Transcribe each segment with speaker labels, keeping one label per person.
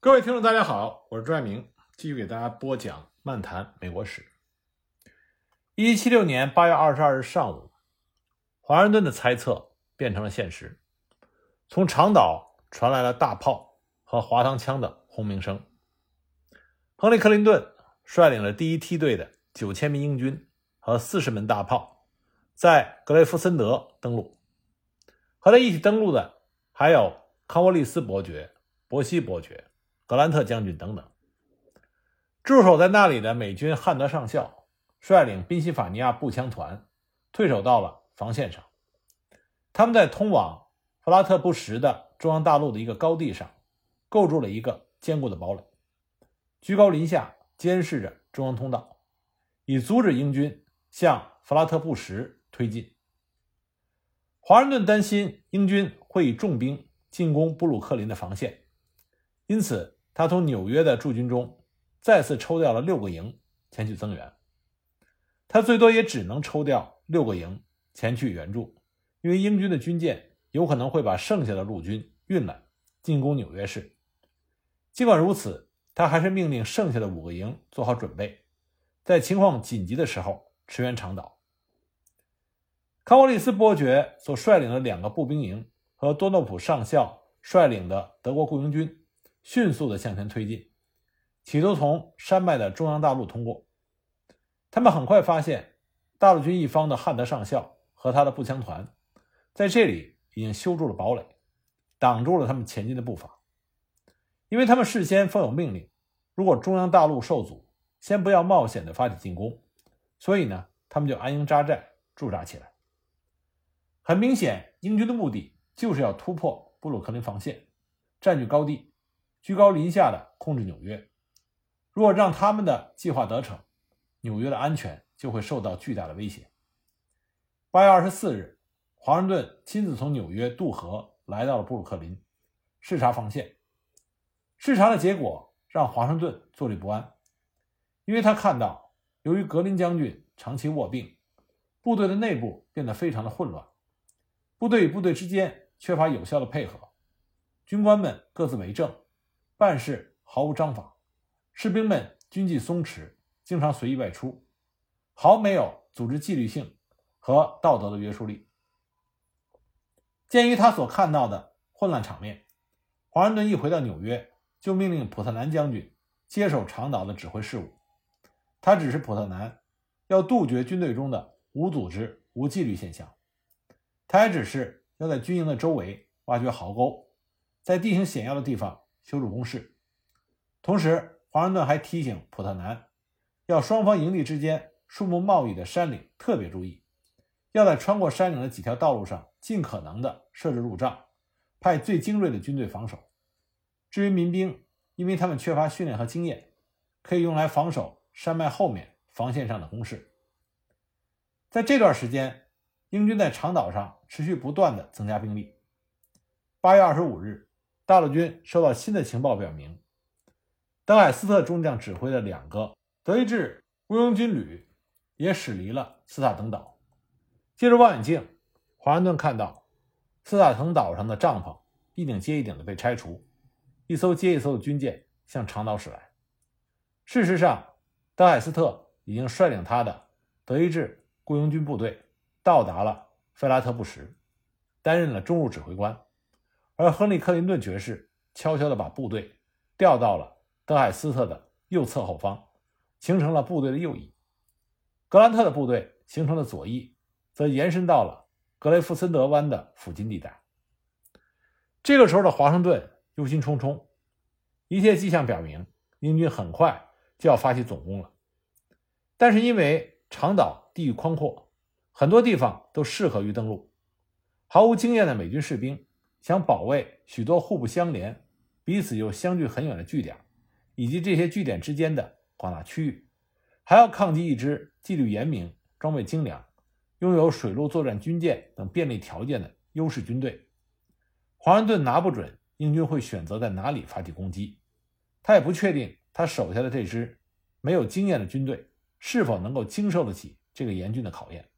Speaker 1: 各位听众，大家好，我是朱爱明，继续给大家播讲漫谈美国史。一七七六年八月二十二日上午，华盛顿的猜测变成了现实，从长岛传来了大炮和滑膛枪的轰鸣声。亨利·克林顿率领了第一梯队的九千名英军和四十门大炮，在格雷夫森德登陆。和他一起登陆的还有康沃利斯伯爵、伯西伯爵。格兰特将军等等，驻守在那里的美军汉德上校率领宾夕法尼亚步枪团退守到了防线上。他们在通往弗拉特布什的中央大陆的一个高地上构筑了一个坚固的堡垒，居高临下监视着中央通道，以阻止英军向弗拉特布什推进。华盛顿担心英军会以重兵进攻布鲁克林的防线，因此。他从纽约的驻军中再次抽调了六个营前去增援，他最多也只能抽调六个营前去援助，因为英军的军舰有可能会把剩下的陆军运来进攻纽约市。尽管如此，他还是命令剩下的五个营做好准备，在情况紧急的时候驰援长岛。康沃利斯伯爵所率领的两个步兵营和多诺普上校率领的德国雇佣军。迅速地向前推进，企图从山脉的中央大陆通过。他们很快发现，大陆军一方的汉德上校和他的步枪团在这里已经修筑了堡垒，挡住了他们前进的步伐。因为他们事先奉有命令，如果中央大陆受阻，先不要冒险地发起进攻，所以呢，他们就安营扎寨驻扎起来。很明显，英军的目的就是要突破布鲁克林防线，占据高地。居高临下的控制纽约，如果让他们的计划得逞，纽约的安全就会受到巨大的威胁。八月二十四日，华盛顿亲自从纽约渡河来到了布鲁克林，视察防线。视察的结果让华盛顿坐立不安，因为他看到，由于格林将军长期卧病，部队的内部变得非常的混乱，部队与部队之间缺乏有效的配合，军官们各自为政。办事毫无章法，士兵们军纪松弛，经常随意外出，毫没有组织纪律性和道德的约束力。鉴于他所看到的混乱场面，华盛顿一回到纽约，就命令普特南将军接手长岛的指挥事务。他指示普特南要杜绝军队中的无组织、无纪律现象。他还指示要在军营的周围挖掘壕沟，在地形险要的地方。修筑工事，同时，华盛顿还提醒普特南，要双方营地之间树木茂密的山岭特别注意，要在穿过山岭的几条道路上尽可能的设置路障，派最精锐的军队防守。至于民兵，因为他们缺乏训练和经验，可以用来防守山脉后面防线上的工事。在这段时间，英军在长岛上持续不断的增加兵力。八月二十五日。大陆军收到新的情报，表明德海斯特中将指挥的两个德意志雇佣军旅也驶离了斯塔滕岛。借助望远镜，华盛顿看到斯塔滕岛上的帐篷一顶接一顶的被拆除，一艘接一艘的军舰向长岛驶来。事实上，德海斯特已经率领他的德意志雇佣军部队到达了费拉特布什，担任了中路指挥官。而亨利·克林顿爵士悄悄地把部队调到了德海斯特的右侧后方，形成了部队的右翼。格兰特的部队形成了左翼，则延伸到了格雷夫森德湾的附近地带。这个时候的华盛顿忧心忡忡，一切迹象表明英军很快就要发起总攻了。但是因为长岛地域宽阔，很多地方都适合于登陆，毫无经验的美军士兵。想保卫许多互不相连、彼此又相距很远的据点，以及这些据点之间的广大区域，还要抗击一支纪律严明、装备精良、拥有水陆作战军舰等便利条件的优势军队。华盛顿拿不准英军会选择在哪里发起攻击，他也不确定他手下的这支没有经验的军队是否能够经受得起这个严峻的考验。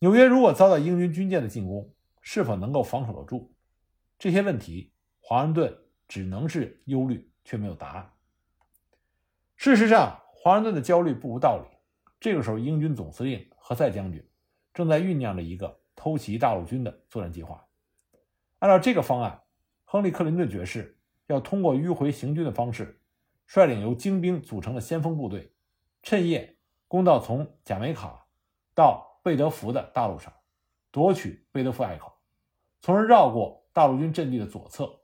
Speaker 1: 纽约如果遭到英军军舰的进攻，是否能够防守得住？这些问题，华盛顿只能是忧虑，却没有答案。事实上，华盛顿的焦虑不无道理。这个时候，英军总司令何塞将军正在酝酿着一个偷袭大陆军的作战计划。按照这个方案，亨利·克林顿爵士要通过迂回行军的方式，率领由精兵组成的先锋部队，趁夜攻到从贾梅卡到贝德福的大路上，夺取贝德福隘口，从而绕过大陆军阵地的左侧。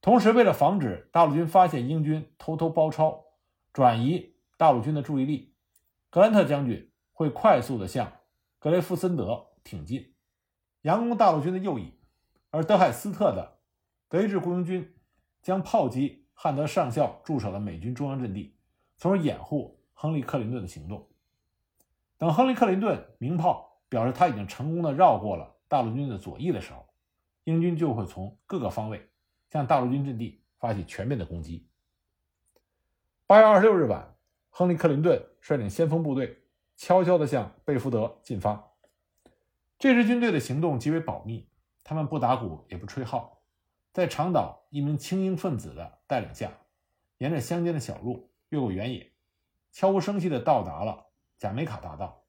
Speaker 1: 同时，为了防止大陆军发现英军偷偷包抄，转移大陆军的注意力，格兰特将军会快速地向格雷夫森德挺进，佯攻大陆军的右翼。而德海斯特的德意志雇佣军将炮击汉德上校驻守的美军中央阵地，从而掩护亨利·克林顿的行动。等亨利·克林顿鸣炮表示他已经成功的绕过了大陆军的左翼的时候，英军就会从各个方位向大陆军阵地发起全面的攻击。八月二十六日晚，亨利·克林顿率领先锋部队悄悄地向贝福德进发。这支军队的行动极为保密。他们不打鼓也不吹号，在长岛一名精英分子的带领下，沿着乡间的小路越过原野，悄无声息地到达了贾梅卡大道。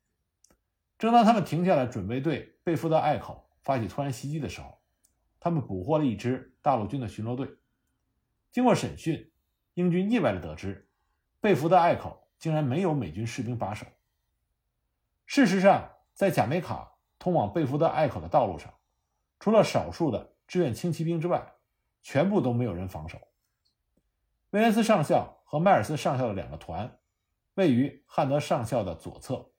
Speaker 1: 正当他们停下来准备对贝福德隘口发起突然袭击的时候，他们捕获了一支大陆军的巡逻队。经过审讯，英军意外地得知，贝福德隘口竟然没有美军士兵把守。事实上，在贾梅卡通往贝福德隘口的道路上，除了少数的志愿轻骑兵之外，全部都没有人防守。威廉斯上校和迈尔斯上校的两个团位于汉德上校的左侧，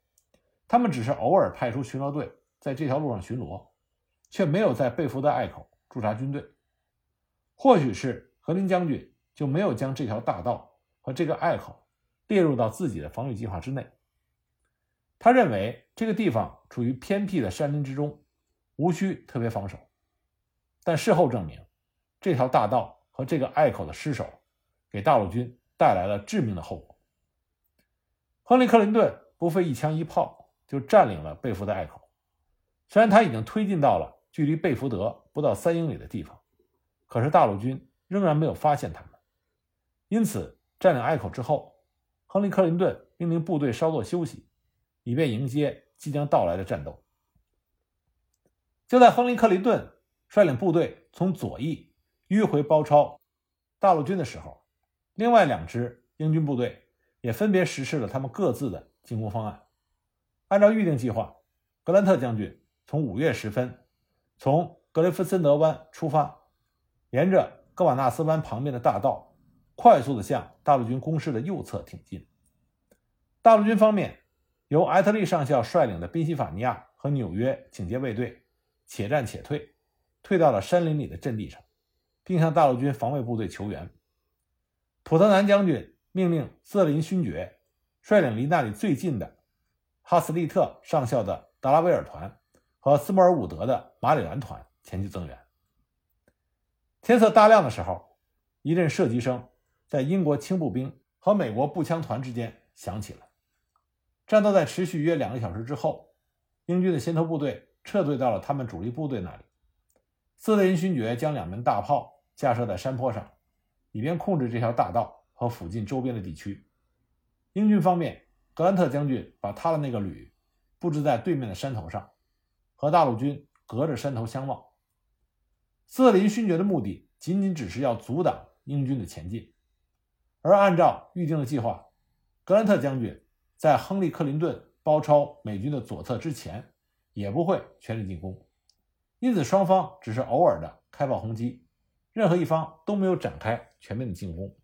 Speaker 1: 他们只是偶尔派出巡逻队在这条路上巡逻，却没有在贝福德隘口驻扎军队。或许是何林将军就没有将这条大道和这个隘口列入到自己的防御计划之内。他认为这个地方处于偏僻的山林之中。无需特别防守，但事后证明，这条大道和这个隘口的失守，给大陆军带来了致命的后果。亨利·克林顿不费一枪一炮就占领了贝福德隘口，虽然他已经推进到了距离贝福德不到三英里的地方，可是大陆军仍然没有发现他们。因此，占领隘口之后，亨利·克林顿命令部队稍作休息，以便迎接即将到来的战斗。就在亨利·克林顿率领部队从左翼迂回包抄大陆军的时候，另外两支英军部队也分别实施了他们各自的进攻方案。按照预定计划，格兰特将军从五月时分从格雷夫森德湾出发，沿着戈瓦纳斯湾旁边的大道，快速地向大陆军攻势的右侧挺进。大陆军方面，由埃特利上校率领的宾夕法尼亚和纽约警戒卫队。且战且退，退到了山林里的阵地上，并向大陆军防卫部队求援。普特南将军命令瑟林勋爵率领离那里最近的哈斯利特上校的达拉维尔团和斯莫尔伍德的马里兰团前去增援。天色大亮的时候，一阵射击声在英国轻步兵和美国步枪团之间响起了。战斗在持续约两个小时之后，英军的先头部队。撤退到了他们主力部队那里。斯特林勋爵将两门大炮架设在山坡上，以便控制这条大道和附近周边的地区。英军方面，格兰特将军把他的那个旅布置在对面的山头上，和大陆军隔着山头相望。斯特林勋爵的目的仅仅只是要阻挡英军的前进，而按照预定的计划，格兰特将军在亨利·克林顿包抄美军的左侧之前。也不会全力进攻，因此双方只是偶尔的开炮轰击，任何一方都没有展开全面的进攻。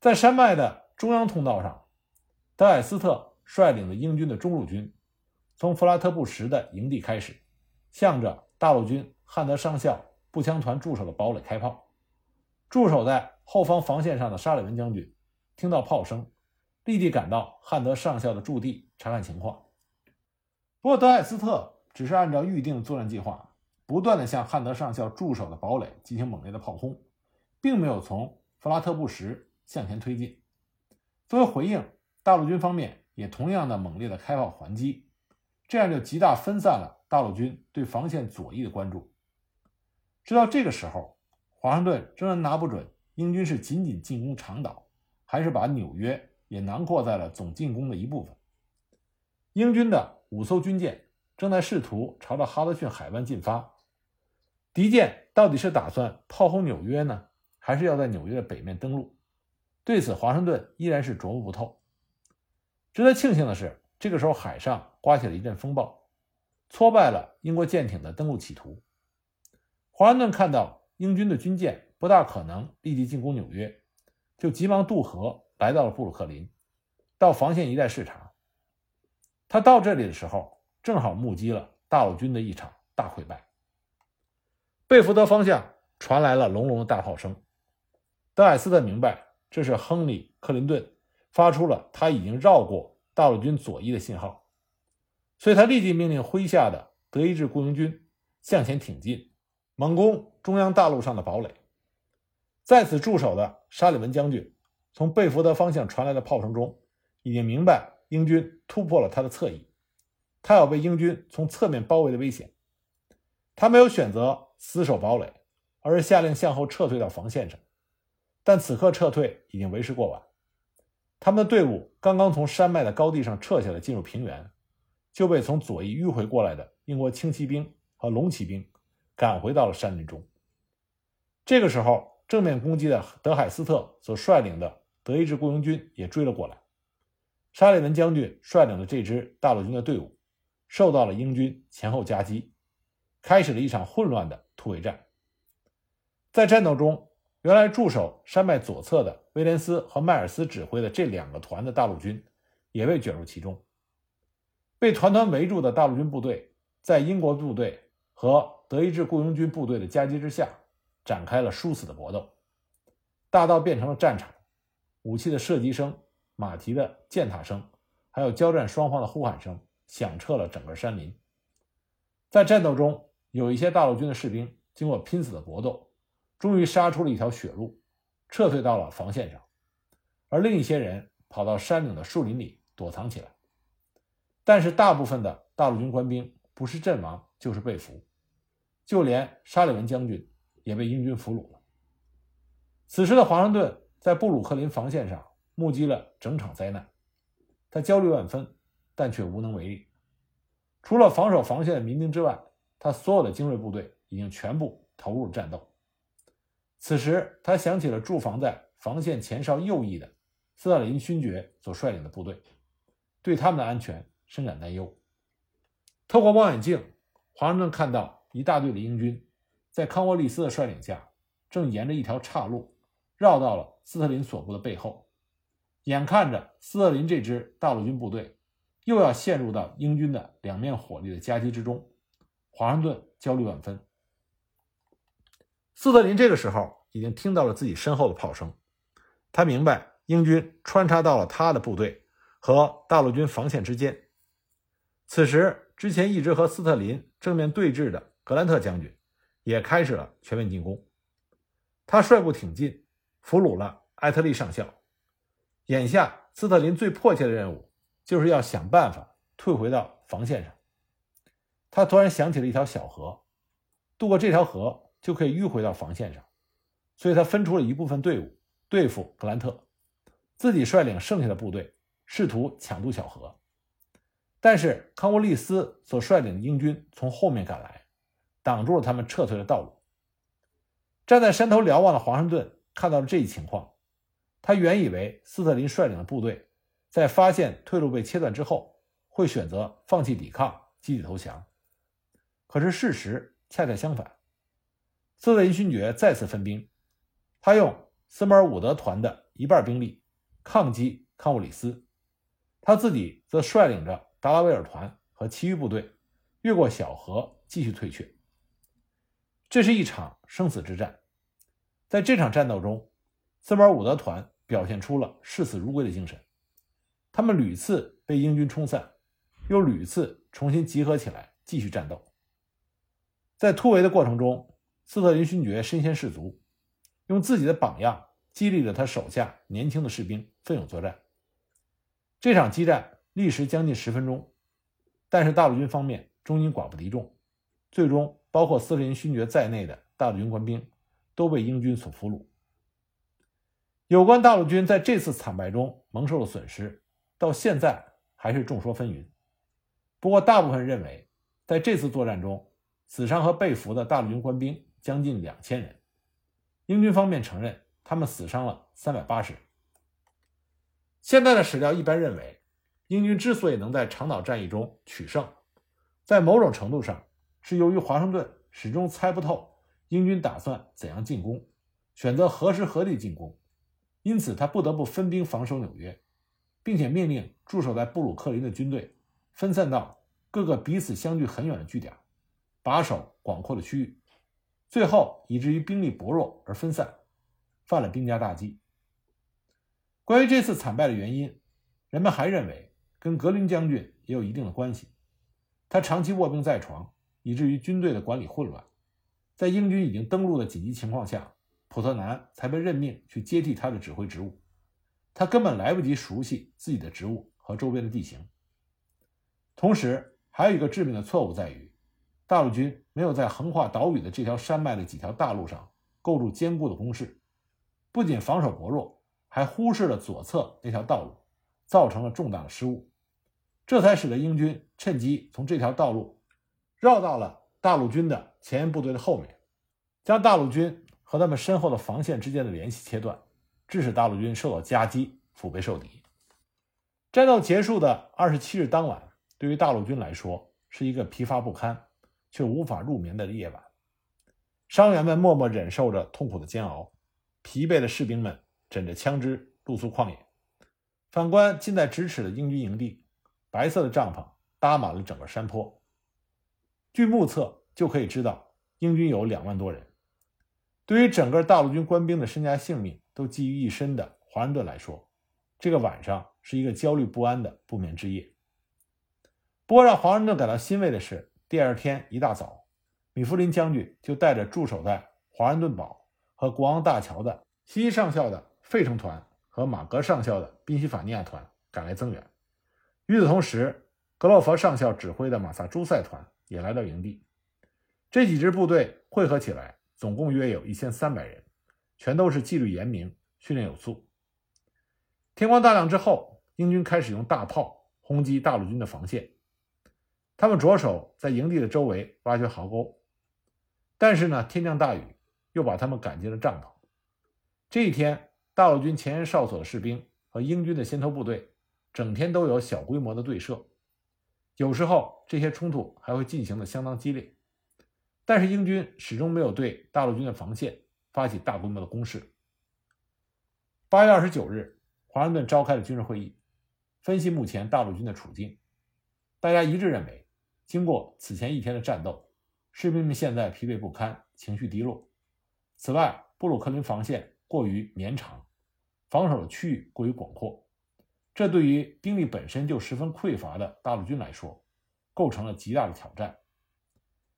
Speaker 1: 在山脉的中央通道上，德海斯特率领的英军的中路军，从弗拉特布什的营地开始，向着大陆军汉德上校步枪团驻守的堡垒开炮。驻守在后方防线上的沙利文将军听到炮声，立即赶到汉德上校的驻地查看情况。不过，德海斯特只是按照预定作战计划，不断的向汉德上校驻守的堡垒进行猛烈的炮轰，并没有从弗拉特布什向前推进。作为回应，大陆军方面也同样的猛烈的开炮还击，这样就极大分散了大陆军对防线左翼的关注。直到这个时候，华盛顿仍然拿不准英军是仅仅进攻长岛，还是把纽约也囊括在了总进攻的一部分。英军的五艘军舰正在试图朝着哈德逊海湾进发，敌舰到底是打算炮轰纽约呢，还是要在纽约的北面登陆？对此，华盛顿依然是琢磨不透。值得庆幸的是，这个时候海上刮起了一阵风暴，挫败了英国舰艇的登陆企图。华盛顿看到。英军的军舰不大可能立即进攻纽约，就急忙渡河来到了布鲁克林，到防线一带视察。他到这里的时候，正好目击了大陆军的一场大溃败。贝福德方向传来了隆隆的大炮声，德海斯特明白这是亨利·克林顿发出了他已经绕过大陆军左翼的信号，所以他立即命令麾下的德意志雇佣军向前挺进。猛攻中央大陆上的堡垒，在此驻守的沙利文将军，从贝福德方向传来的炮声中，已经明白英军突破了他的侧翼，他有被英军从侧面包围的危险。他没有选择死守堡垒，而是下令向后撤退到防线上。但此刻撤退已经为时过晚，他们的队伍刚刚从山脉的高地上撤下来，进入平原，就被从左翼迂回过来的英国轻骑兵和龙骑兵。赶回到了山林中。这个时候，正面攻击的德海斯特所率领的德意志雇佣军也追了过来。沙利文将军率领的这支大陆军的队伍受到了英军前后夹击，开始了一场混乱的突围战。在战斗中，原来驻守山脉左侧的威廉斯和迈尔斯指挥的这两个团的大陆军也被卷入其中。被团团围住的大陆军部队，在英国部队和德意志雇佣军部队的夹击之下，展开了殊死的搏斗。大道变成了战场，武器的射击声、马蹄的践踏声，还有交战双方的呼喊声，响彻了整个山林。在战斗中，有一些大陆军的士兵经过拼死的搏斗，终于杀出了一条血路，撤退到了防线上；而另一些人跑到山岭的树林里躲藏起来。但是，大部分的大陆军官兵不是阵亡，就是被俘。就连沙利文将军也被英军俘虏了。此时的华盛顿在布鲁克林防线上目击了整场灾难，他焦虑万分，但却无能为力。除了防守防线的民兵之外，他所有的精锐部队已经全部投入战斗。此时，他想起了驻防在防线前哨右翼的斯特林勋爵所率领的部队，对他们的安全深感担忧。透过望远镜，华盛顿看到。一大队的英军，在康沃利斯的率领下，正沿着一条岔路绕到了斯特林所部的背后。眼看着斯特林这支大陆军部队又要陷入到英军的两面火力的夹击之中，华盛顿焦虑万分。斯特林这个时候已经听到了自己身后的炮声，他明白英军穿插到了他的部队和大陆军防线之间。此时，之前一直和斯特林正面对峙的。格兰特将军也开始了全面进攻，他率部挺进，俘虏了艾特利上校。眼下，斯特林最迫切的任务就是要想办法退回到防线上。他突然想起了一条小河，渡过这条河就可以迂回到防线上，所以他分出了一部分队伍对付格兰特，自己率领剩下的部队试图抢渡小河。但是康沃利斯所率领的英军从后面赶来。挡住了他们撤退的道路。站在山头瞭望的华盛顿看到了这一情况，他原以为斯特林率领的部队在发现退路被切断之后，会选择放弃抵抗，集体投降。可是事实恰恰相反，斯特林勋爵再次分兵，他用斯摩尔伍德团的一半兵力抗击康沃里斯，他自己则率领着达拉维尔团和其余部队越过小河继续退却。这是一场生死之战，在这场战斗中，斯摩尔伍德团表现出了视死如归的精神。他们屡次被英军冲散，又屡次重新集合起来继续战斗。在突围的过程中，斯特林勋爵身先士卒，用自己的榜样激励着他手下年轻的士兵奋勇作战。这场激战历时将近十分钟，但是大陆军方面终因寡不敌众，最终。包括斯特林勋爵在内的大陆军官兵都被英军所俘虏。有关大陆军在这次惨败中蒙受的损失，到现在还是众说纷纭。不过，大部分认为，在这次作战中，死伤和被俘的大陆军官兵将近两千人。英军方面承认，他们死伤了三百八十人。现在的史料一般认为，英军之所以能在长岛战役中取胜，在某种程度上是由于华盛顿始终猜不透英军打算怎样进攻，选择何时何地进攻。因此，他不得不分兵防守纽约，并且命令驻守在布鲁克林的军队分散到各个彼此相距很远的据点，把守广阔的区域，最后以至于兵力薄弱而分散，犯了兵家大忌。关于这次惨败的原因，人们还认为跟格林将军也有一定的关系。他长期卧病在床，以至于军队的管理混乱，在英军已经登陆的紧急情况下。普特南才被任命去接替他的指挥职务，他根本来不及熟悉自己的职务和周边的地形。同时，还有一个致命的错误在于，大陆军没有在横跨岛屿的这条山脉的几条大路上构筑坚固的工事，不仅防守薄弱，还忽视了左侧那条道路，造成了重大的失误，这才使得英军趁机从这条道路绕到了大陆军的前沿部队的后面，将大陆军。和他们身后的防线之间的联系切断，致使大陆军受到夹击，腹背受敌。战斗结束的二十七日当晚，对于大陆军来说是一个疲乏不堪却无法入眠的夜晚。伤员们默默忍受着痛苦的煎熬，疲惫的士兵们枕着枪支露宿旷野。反观近在咫尺的英军营地，白色的帐篷搭满了整个山坡。据目测就可以知道，英军有两万多人。对于整个大陆军官兵的身家性命都寄于一身的华盛顿来说，这个晚上是一个焦虑不安的不眠之夜。不过，让华盛顿感到欣慰的是，第二天一大早，米弗林将军就带着驻守在华盛顿堡和国王大桥的西上校的费城团和马格上校的宾夕法尼亚团赶来增援。与此同时，格洛佛上校指挥的马萨诸塞团也来到营地。这几支部队汇合起来。总共约有一千三百人，全都是纪律严明、训练有素。天光大亮之后，英军开始用大炮轰击大陆军的防线。他们着手在营地的周围挖掘壕沟，但是呢，天降大雨，又把他们赶进了帐篷。这一天，大陆军前沿哨所的士兵和英军的先头部队整天都有小规模的对射，有时候这些冲突还会进行的相当激烈。但是英军始终没有对大陆军的防线发起大规模的攻势。八月二十九日，华盛顿召开了军事会议，分析目前大陆军的处境。大家一致认为，经过此前一天的战斗，士兵们现在疲惫不堪，情绪低落。此外，布鲁克林防线过于绵长，防守的区域过于广阔，这对于兵力本身就十分匮乏的大陆军来说，构成了极大的挑战。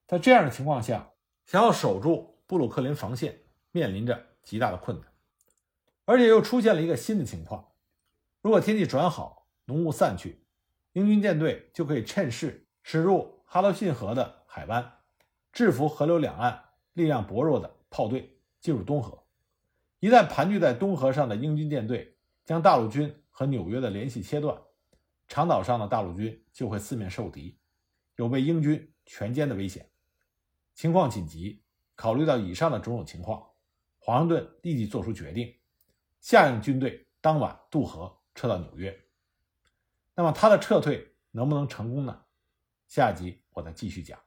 Speaker 1: 在这样的情况下，想要守住布鲁克林防线，面临着极大的困难，而且又出现了一个新的情况：如果天气转好，浓雾散去，英军舰队就可以趁势驶入哈罗逊河的海湾，制服河流两岸力量薄弱的炮队进入东河。一旦盘踞在东河上的英军舰队将大陆军和纽约的联系切断，长岛上的大陆军就会四面受敌，有被英军全歼的危险。情况紧急，考虑到以上的种种情况，华盛顿立即做出决定，下令军队当晚渡河撤到纽约。那么他的撤退能不能成功呢？下集我再继续讲。